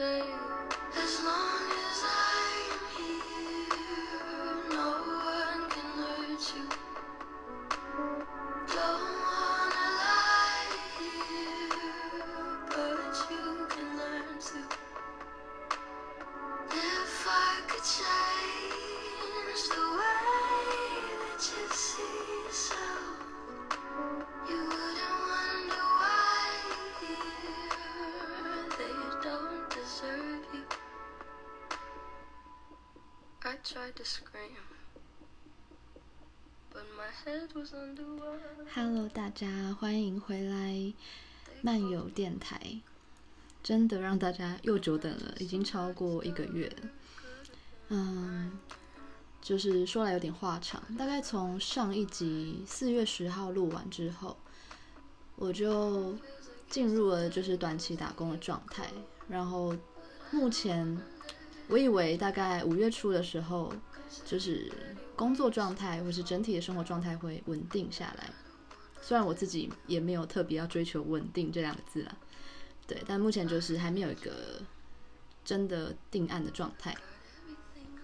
take 漫游电台。真的让大家又久等了，已经超过一个月。嗯，就是说来有点话长，大概从上一集四月十号录完之后，我就进入了就是短期打工的状态。然后目前我以为大概五月初的时候，就是工作状态或是整体的生活状态会稳定下来。虽然我自己也没有特别要追求稳定这两个字啦。对，但目前就是还没有一个真的定案的状态，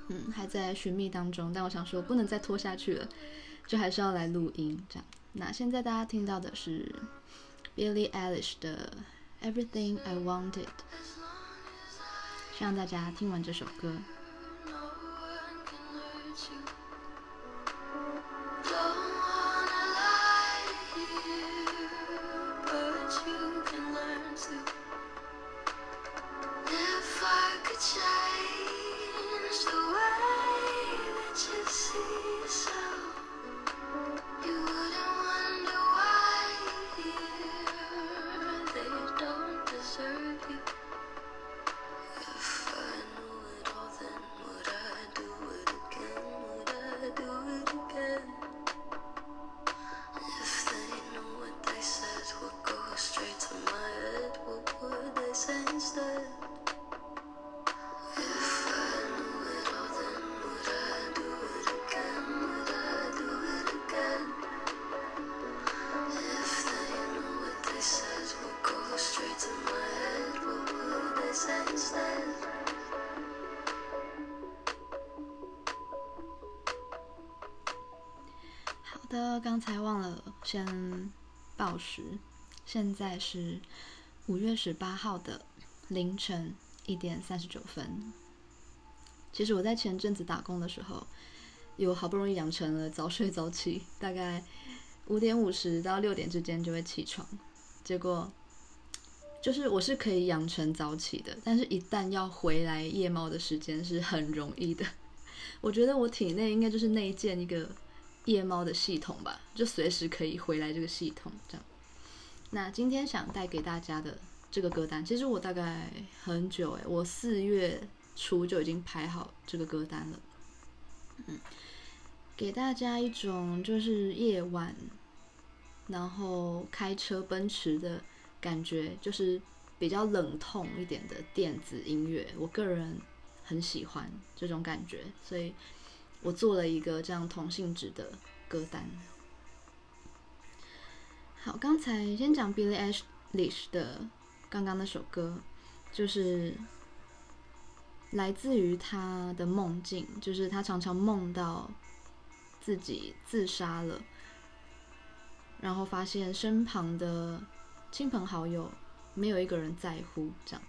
嗯，还在寻觅当中。但我想说，不能再拖下去了，就还是要来录音这样。那现在大家听到的是 Billie Eilish 的《Everything I Wanted》，希望大家听完这首歌。的，刚才忘了先报时，现在是五月十八号的凌晨一点三十九分。其实我在前阵子打工的时候，有好不容易养成了早睡早起，大概五点五十到六点之间就会起床。结果就是我是可以养成早起的，但是一旦要回来夜猫的时间是很容易的。我觉得我体内应该就是内建一个夜猫的系统吧，就随时可以回来这个系统这样。那今天想带给大家的这个歌单，其实我大概很久诶，我四月初就已经排好这个歌单了。嗯，给大家一种就是夜晚，然后开车奔驰的感觉，就是比较冷痛一点的电子音乐，我个人很喜欢这种感觉，所以我做了一个这样同性质的歌单。好，刚才先讲 Billie Eilish 的刚刚那首歌，就是来自于他的梦境，就是他常常梦到自己自杀了。然后发现身旁的亲朋好友没有一个人在乎这样。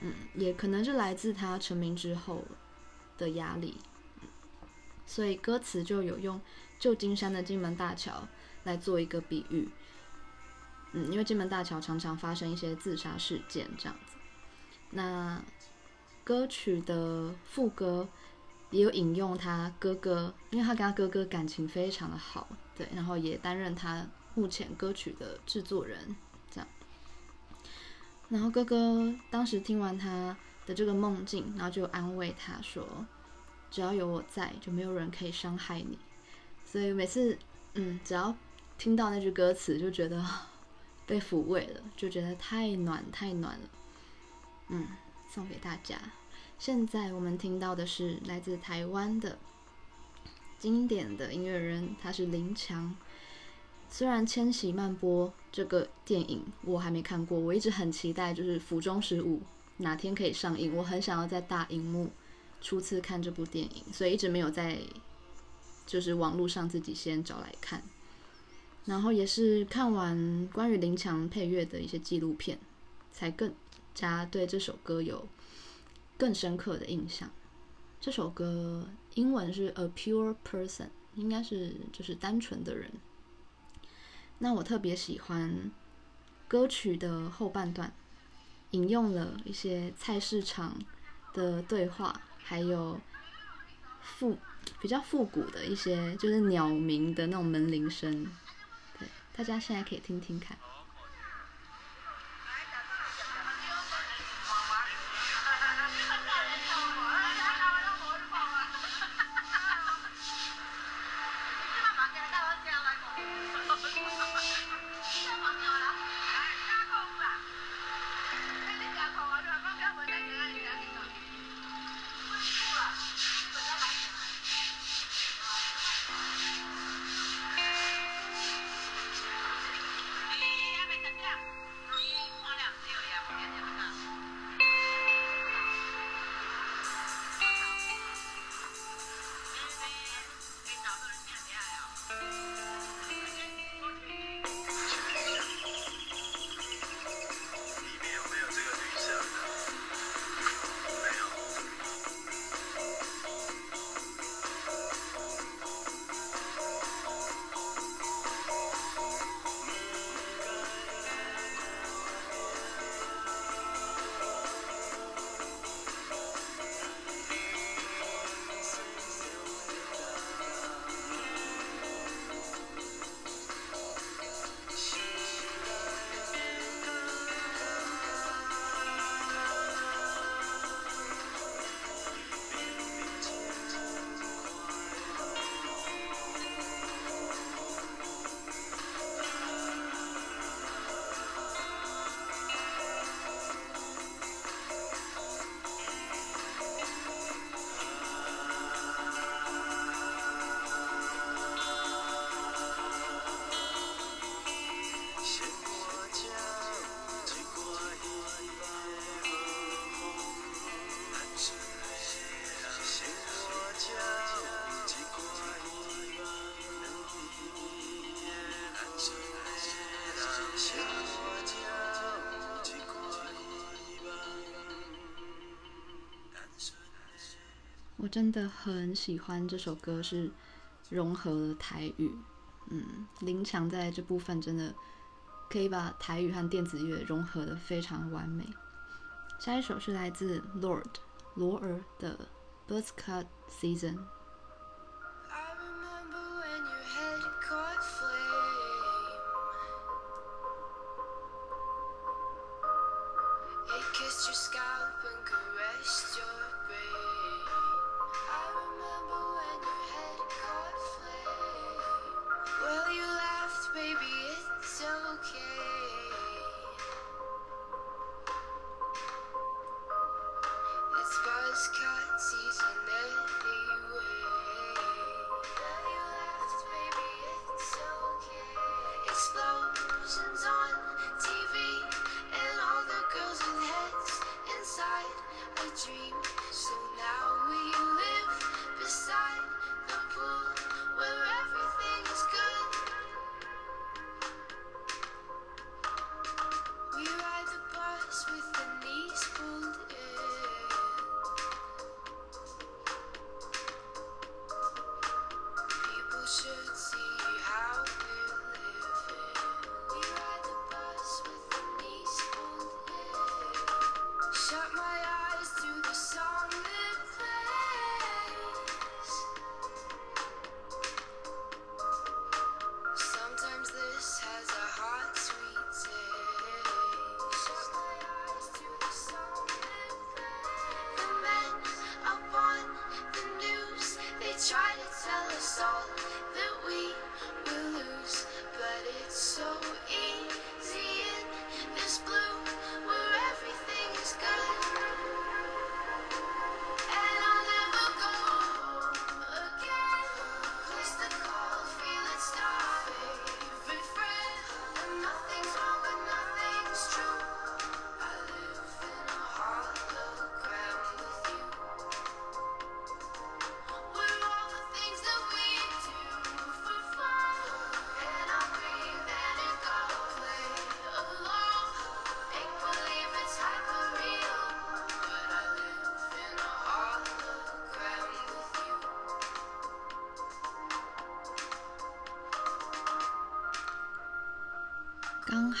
嗯，也可能是来自他成名之后的压力，所以歌词就有用旧金山的金门大桥来做一个比喻。嗯，因为金门大桥常常发生一些自杀事件这样子。那歌曲的副歌也有引用他哥哥，因为他跟他哥哥感情非常的好，对，然后也担任他目前歌曲的制作人，这样。然后哥哥当时听完他的这个梦境，然后就安慰他说：“只要有我在，就没有人可以伤害你。”所以每次，嗯，只要听到那句歌词，就觉得。被抚慰了，就觉得太暖太暖了。嗯，送给大家。现在我们听到的是来自台湾的经典的音乐人，他是林强。虽然《千禧曼波》这个电影我还没看过，我一直很期待，就是《府中十五》哪天可以上映，我很想要在大荧幕初次看这部电影，所以一直没有在就是网络上自己先找来看。然后也是看完关于林强配乐的一些纪录片，才更加对这首歌有更深刻的印象。这首歌英文是 A Pure Person，应该是就是单纯的人。那我特别喜欢歌曲的后半段，引用了一些菜市场的对话，还有复比较复古的一些就是鸟鸣的那种门铃声。对大家现在可以听听看。真的很喜欢这首歌，是融合了台语，嗯，林强在这部分真的可以把台语和电子乐融合的非常完美。下一首是来自 Lord 罗尔的《Buzzcut Season》。dream. So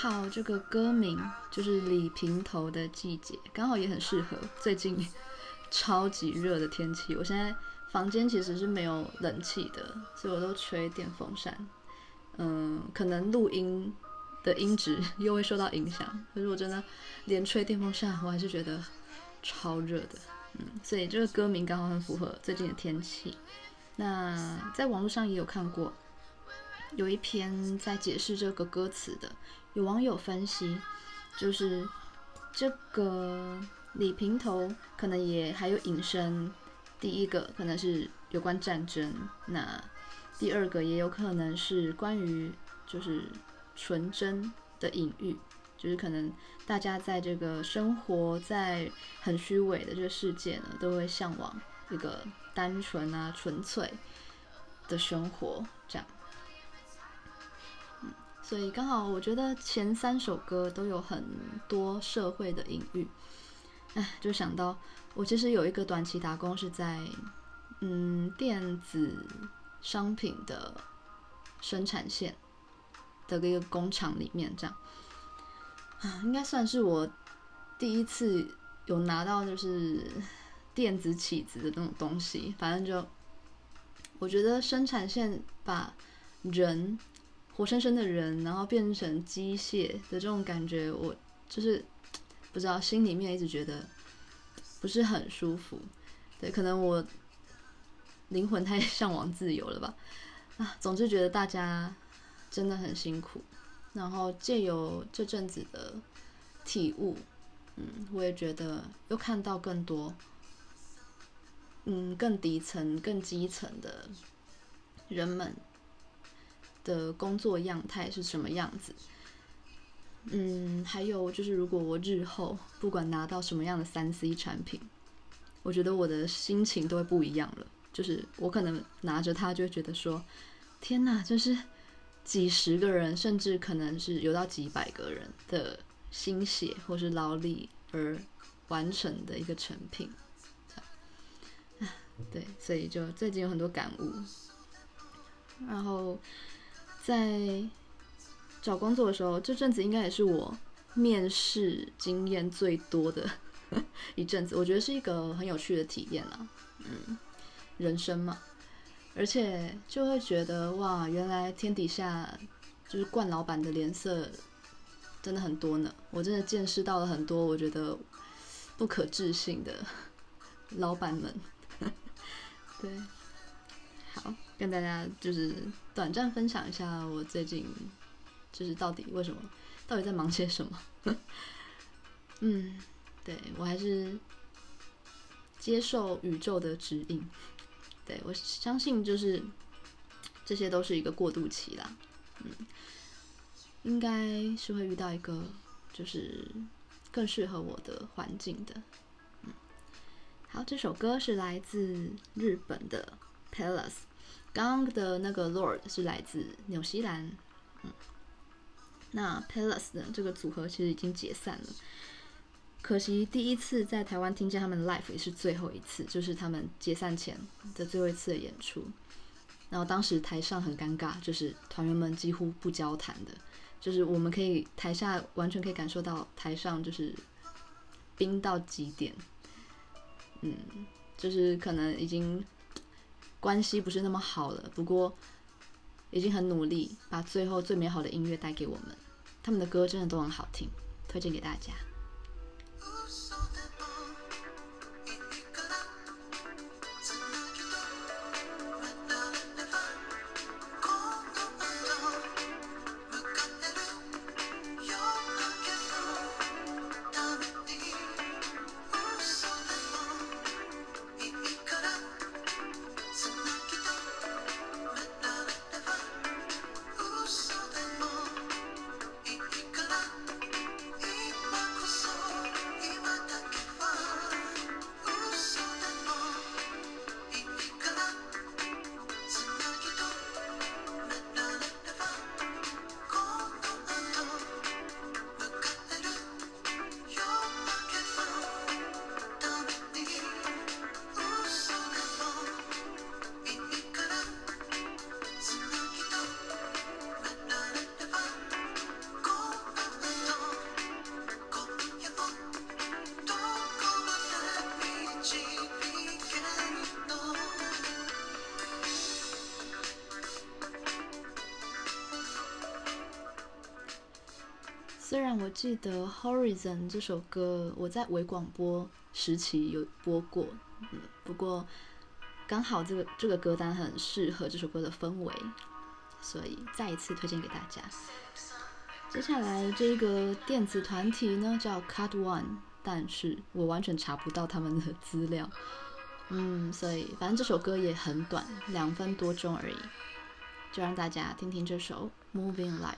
好这个歌名就是李平头的季节，刚好也很适合最近 超级热的天气。我现在房间其实是没有冷气的，所以我都吹电风扇。嗯，可能录音的音质 又会受到影响。可是我真的连吹电风扇，我还是觉得超热的。嗯，所以这个歌名刚好很符合最近的天气。那在网络上也有看过，有一篇在解释这个歌词的。有网友分析，就是这个李平头可能也还有引申，第一个可能是有关战争，那第二个也有可能是关于就是纯真的隐喻，就是可能大家在这个生活在很虚伪的这个世界呢，都会向往一个单纯啊纯粹的生活这样。所以刚好，我觉得前三首歌都有很多社会的隐喻，哎，就想到我其实有一个短期打工是在嗯电子商品的生产线的一个工厂里面，这样啊，应该算是我第一次有拿到就是电子起子的那种东西，反正就我觉得生产线把人。活生生的人，然后变成机械的这种感觉，我就是不知道，心里面一直觉得不是很舒服。对，可能我灵魂太 向往自由了吧。啊，总之觉得大家真的很辛苦。然后借由这阵子的体悟，嗯，我也觉得又看到更多，嗯，更底层、更基层的人们。的工作样态是什么样子？嗯，还有就是，如果我日后不管拿到什么样的三 C 产品，我觉得我的心情都会不一样了。就是我可能拿着它，就会觉得说：“天哪，这是几十个人，甚至可能是有到几百个人的心血或是劳力而完成的一个成品。”对，所以就最近有很多感悟，然后。在找工作的时候，这阵子应该也是我面试经验最多的 一阵子。我觉得是一个很有趣的体验啊，嗯，人生嘛，而且就会觉得哇，原来天底下就是惯老板的脸色真的很多呢。我真的见识到了很多我觉得不可置信的 老板们，对。跟大家就是短暂分享一下我最近就是到底为什么，到底在忙些什么。嗯，对，我还是接受宇宙的指引。对，我相信就是这些都是一个过渡期啦。嗯，应该是会遇到一个就是更适合我的环境的。嗯，好，这首歌是来自日本的。Palace，刚刚的那个 Lord 是来自纽西兰，嗯，那 Palace 的这个组合其实已经解散了，可惜第一次在台湾听见他们的 live 也是最后一次，就是他们解散前的最后一次的演出，然后当时台上很尴尬，就是团员们几乎不交谈的，就是我们可以台下完全可以感受到台上就是冰到极点，嗯，就是可能已经。关系不是那么好了，不过已经很努力，把最后最美好的音乐带给我们。他们的歌真的都很好听，推荐给大家。虽然我记得《Horizon》这首歌我在微广播时期有播过，不过刚好这个这个歌单很适合这首歌的氛围，所以再一次推荐给大家。接下来这个电子团体呢叫 Cut One，但是我完全查不到他们的资料，嗯，所以反正这首歌也很短，两分多钟而已，就让大家听听这首《Moving Light》。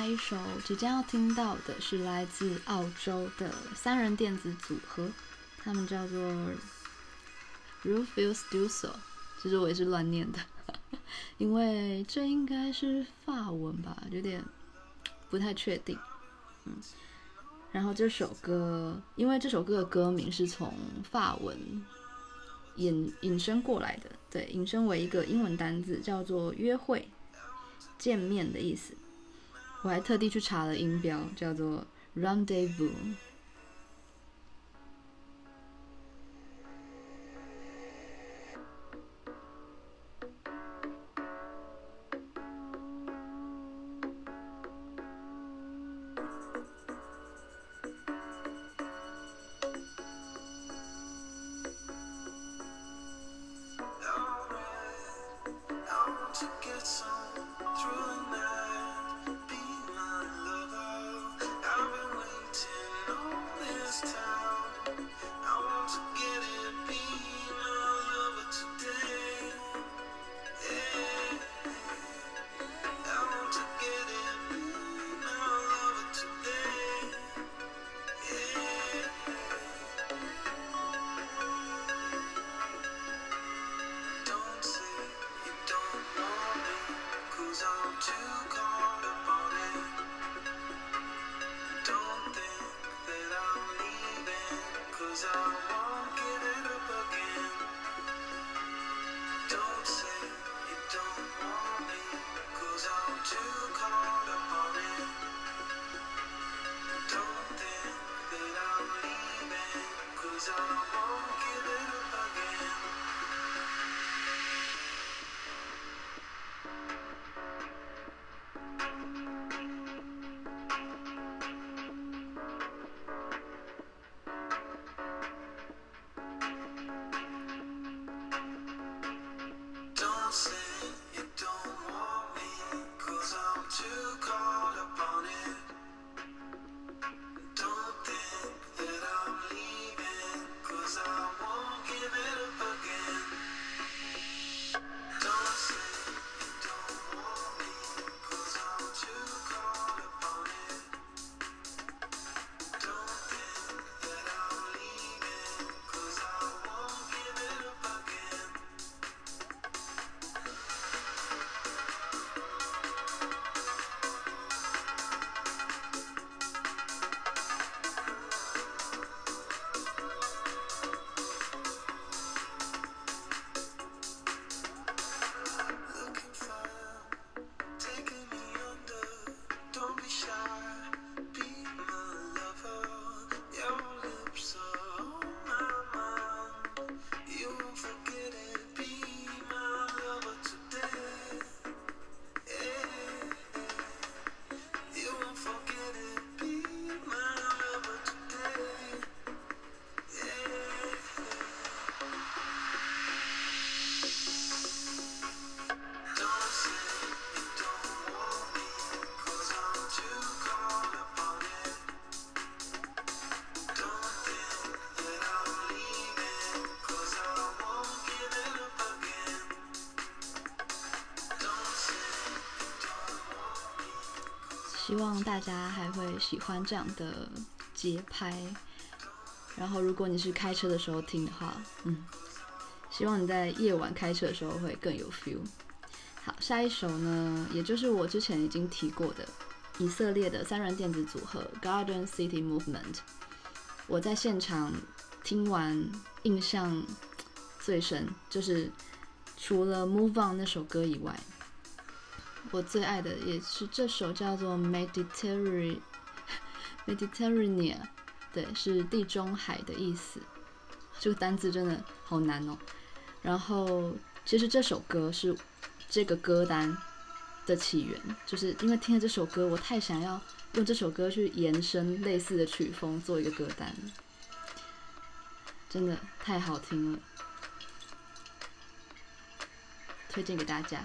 下一首即将要听到的是来自澳洲的三人电子组合，他们叫做 Rufus d u s o 其实我也是乱念的，因为这应该是法文吧，有点不太确定。嗯，然后这首歌，因为这首歌的歌名是从法文引引申过来的，对，引申为一个英文单字，叫做约会、见面的意思。我还特地去查了音标，叫做 Rendezvous。希望大家还会喜欢这样的节拍。然后，如果你是开车的时候听的话，嗯，希望你在夜晚开车的时候会更有 feel。好，下一首呢，也就是我之前已经提过的以色列的三人电子组合 Garden City Movement。我在现场听完，印象最深就是除了 Move On 那首歌以外，我最爱的也是这首叫做 Mediterranean，对，是地中海的意思。这个单字真的好难哦。然后，其实这首歌是这个歌单的起源，就是因为听了这首歌，我太想要用这首歌去延伸类似的曲风，做一个歌单。真的太好听了，推荐给大家。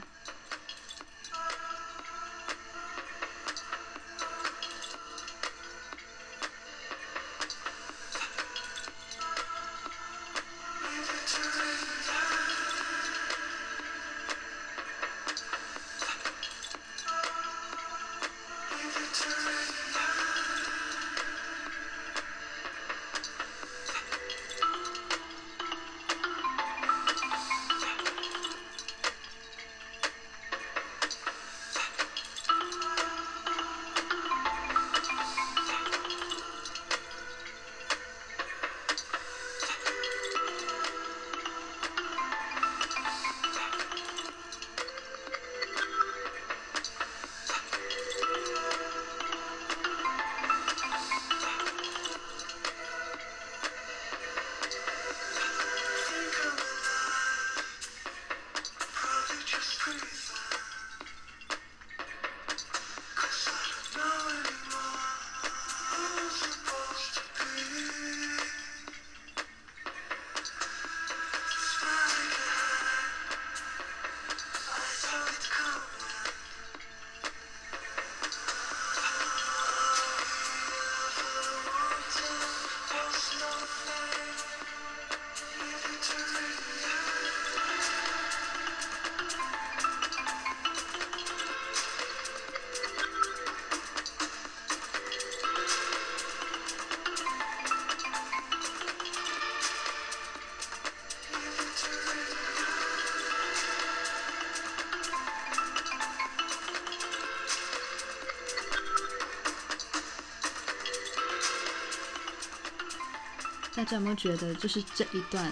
大家有没有觉得，就是这一段，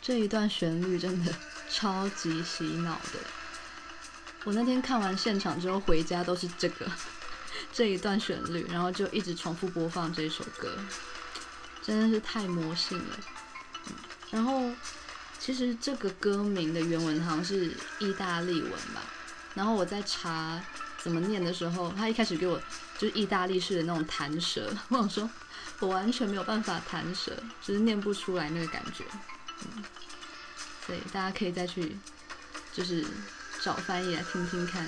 这一段旋律真的 超级洗脑的？我那天看完现场之后回家都是这个 这一段旋律，然后就一直重复播放这首歌，真的是太魔性了。嗯，然后其实这个歌名的原文好像是意大利文吧，然后我在查怎么念的时候，他一开始给我就是意大利式的那种弹舌，我想说。我完全没有办法弹舌，就是念不出来那个感觉，嗯，所以大家可以再去，就是找翻译来听听看。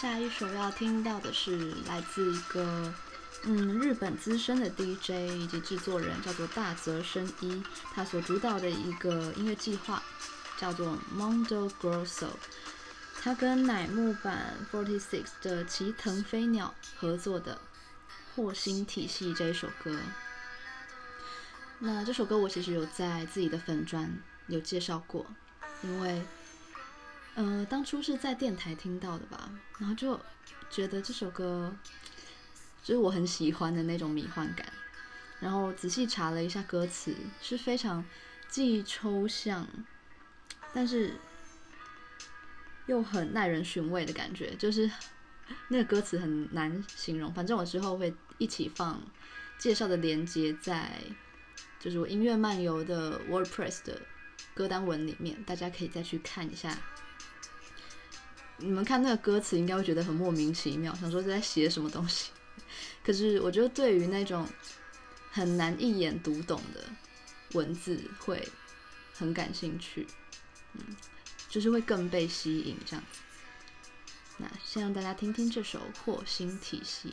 下一首要听到的是来自一个嗯日本资深的 DJ 以及制作人，叫做大泽伸一，他所主导的一个音乐计划叫做 Mondo Grosso。他跟乃木坂 Forty Six 的齐藤飞鸟合作的《惑星体系》这一首歌。那这首歌我其实有在自己的粉专有介绍过，因为，呃，当初是在电台听到的吧，然后就觉得这首歌就是我很喜欢的那种迷幻感，然后仔细查了一下歌词，是非常既抽象，但是。又很耐人寻味的感觉，就是 那个歌词很难形容。反正我之后会一起放介绍的连接在，就是我音乐漫游的 WordPress 的歌单文里面，大家可以再去看一下。你们看那个歌词，应该会觉得很莫名其妙，想说是在写什么东西。可是我觉得对于那种很难一眼读懂的文字，会很感兴趣。嗯。就是会更被吸引这样子，那先让大家听听这首《火星体系》。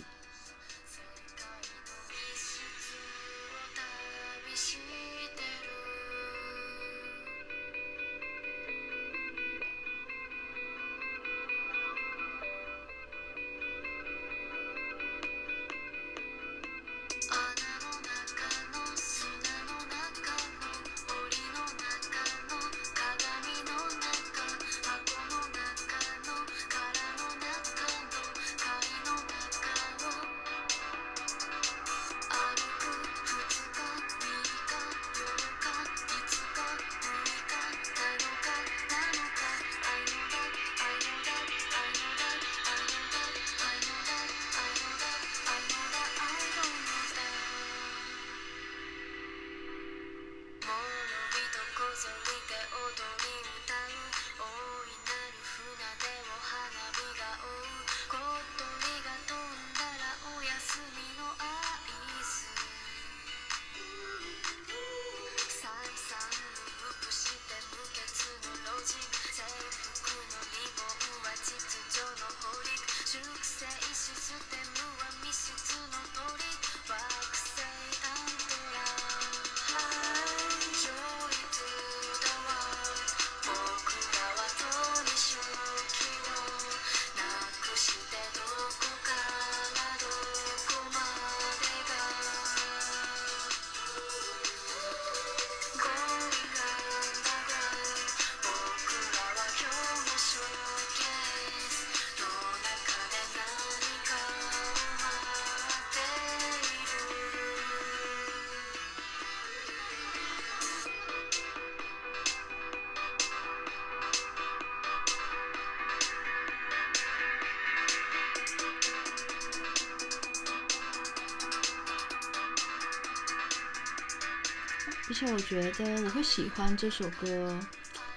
而且我觉得我会喜欢这首歌，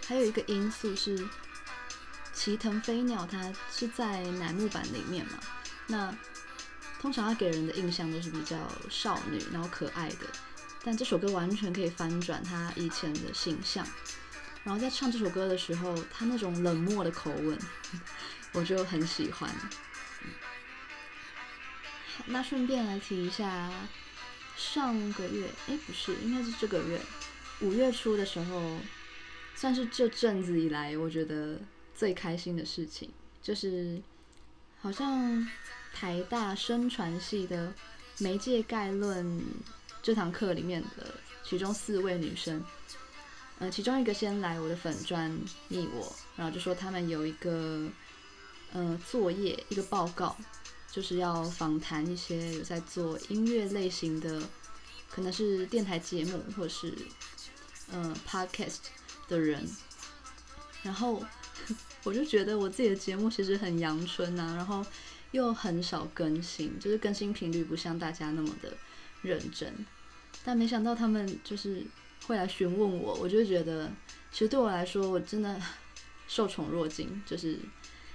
还有一个因素是，齐藤飞鸟它是在乃木坂里面嘛，那通常它给人的印象都是比较少女，然后可爱的，但这首歌完全可以翻转他以前的形象，然后在唱这首歌的时候，他那种冷漠的口吻，我就很喜欢。那顺便来提一下。上个月，哎，不是，应该是这个月，五月初的时候，算是这阵子以来我觉得最开心的事情，就是好像台大声传系的媒介概论这堂课里面的其中四位女生，呃，其中一个先来我的粉专密我，然后就说他们有一个呃作业，一个报告。就是要访谈一些有在做音乐类型的，可能是电台节目或是、呃、podcast 的人，然后 我就觉得我自己的节目其实很阳春呐、然后又很少更新，就是更新频率不像大家那么的认真，但没想到他们就是会来询问我，我就觉得其实对我来说我真的 受宠若惊，就是。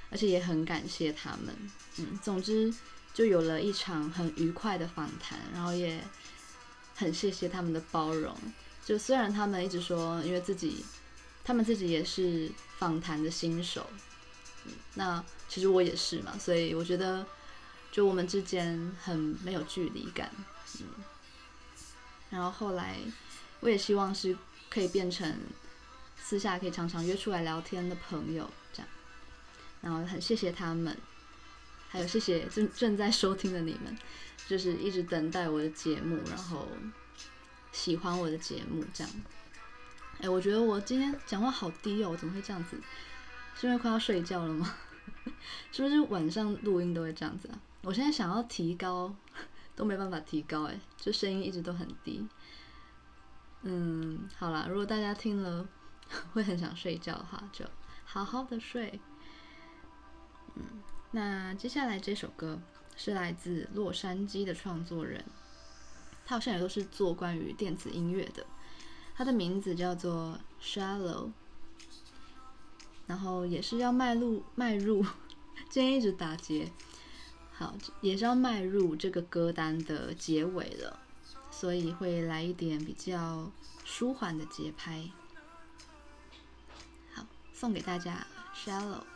而且也很感谢他们，嗯，总之就有了一场很愉快的访谈，然后也很谢谢他们的包容。就虽然他们一直说，因为自己，他们自己也是访谈的新手，嗯，那其实我也是嘛，所以我觉得就我们之间很没有距离感，嗯。然后后来我也希望是可以变成私下可以常常约出来聊天的朋友，然后很谢谢他们，还有谢谢正正在收听的你们，就是一直等待我的节目，然后喜欢我的节目这样。哎，我觉得我今天讲话好低哦，怎么会这样子？是因为快要睡觉了吗？是不是晚上录音都会这样子啊？我现在想要提高，都没办法提高，哎，就声音一直都很低。嗯，好啦，如果大家听了 会很想睡觉的话，就好好的睡。嗯，那接下来这首歌是来自洛杉矶的创作人，他好像也都是做关于电子音乐的。他的名字叫做 Shallow，然后也是要迈入迈入，今天一直打结，好，也是要迈入这个歌单的结尾了，所以会来一点比较舒缓的节拍，好，送给大家 Shallow。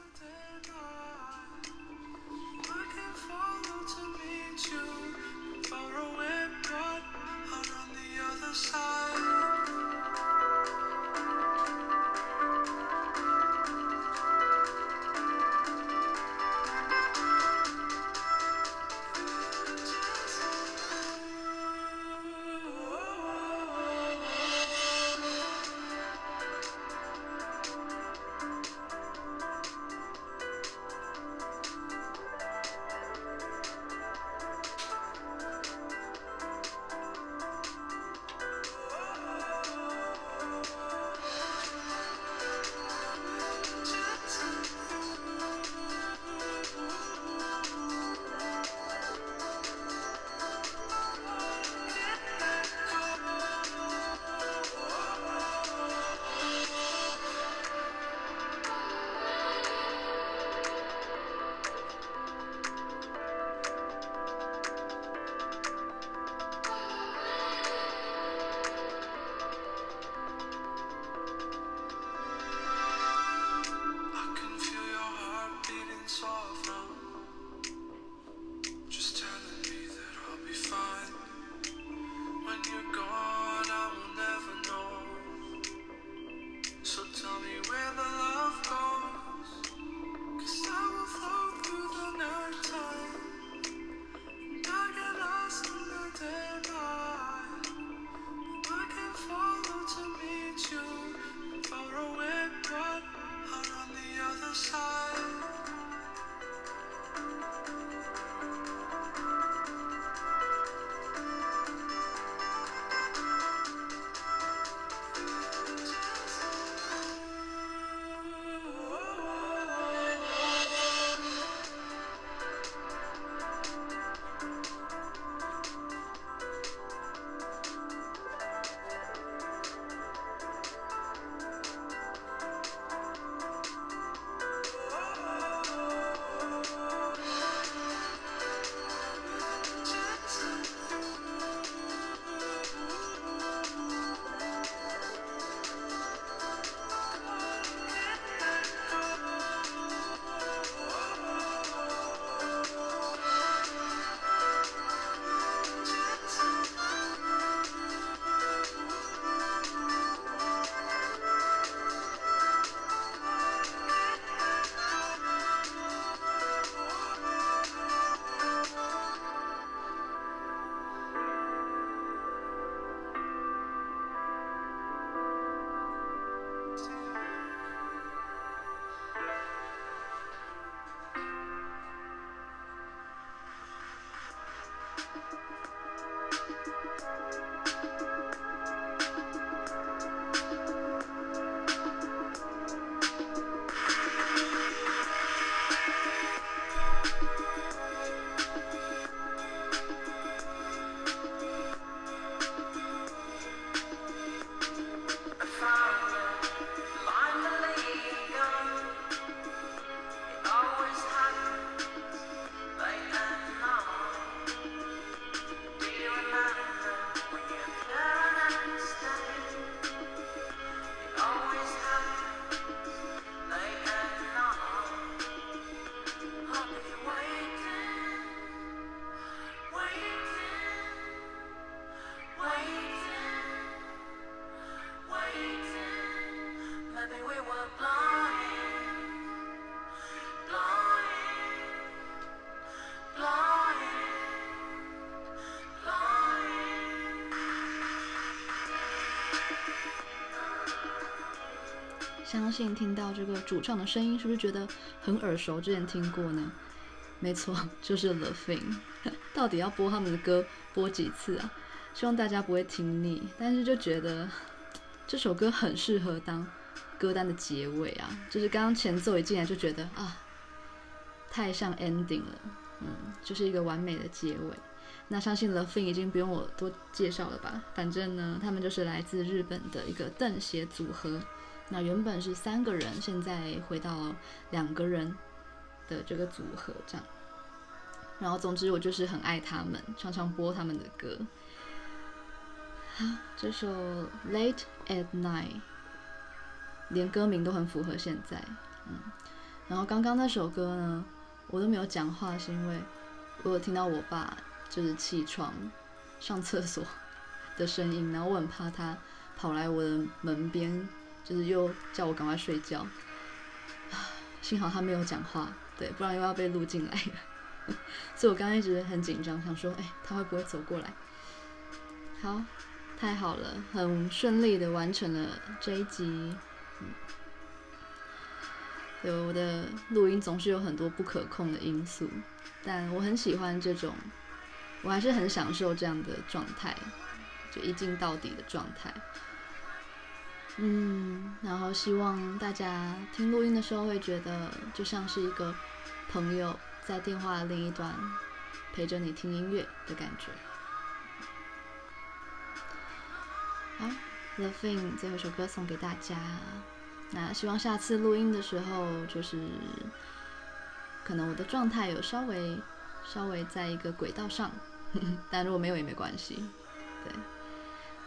相信听到这个主唱的声音，是不是觉得很耳熟？之前听过呢？没错，就是 LaFin。到底要播他们的歌播几次啊？希望大家不会听腻。但是就觉得这首歌很适合当歌单的结尾啊！就是刚刚前奏一进来就觉得啊，太像 ending 了，嗯，就是一个完美的结尾。那相信 LaFin 已经不用我多介绍了吧？反正呢，他们就是来自日本的一个邓鞋组合。那原本是三个人，现在回到两个人的这个组合这样。然后总之我就是很爱他们，常常播他们的歌。好，这首 Late at Night，连歌名都很符合现在。嗯，然后刚刚那首歌呢，我都没有讲话，是因为我有听到我爸。就是起床、上厕所的声音，然后我很怕他跑来我的门边，就是又叫我赶快睡觉。啊幸好他没有讲话，对，不然又要被录进来了。所以我刚刚一直很紧张，想说，哎，他会不会走过来？好，太好了，很顺利的完成了这一集。嗯，对，我的录音总是有很多不可控的因素，但我很喜欢这种。我还是很享受这样的状态，就一镜到底的状态。嗯，然后希望大家听录音的时候会觉得，就像是一个朋友在电话的另一端陪着你听音乐的感觉。好，The Thing 最后一首歌送给大家。那希望下次录音的时候，就是可能我的状态有稍微稍微在一个轨道上。但如果没有也没关系，对，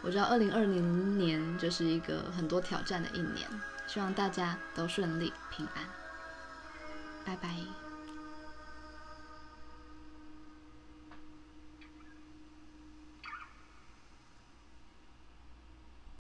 我知道二零二零年就是一个很多挑战的一年，希望大家都顺利平安，拜拜。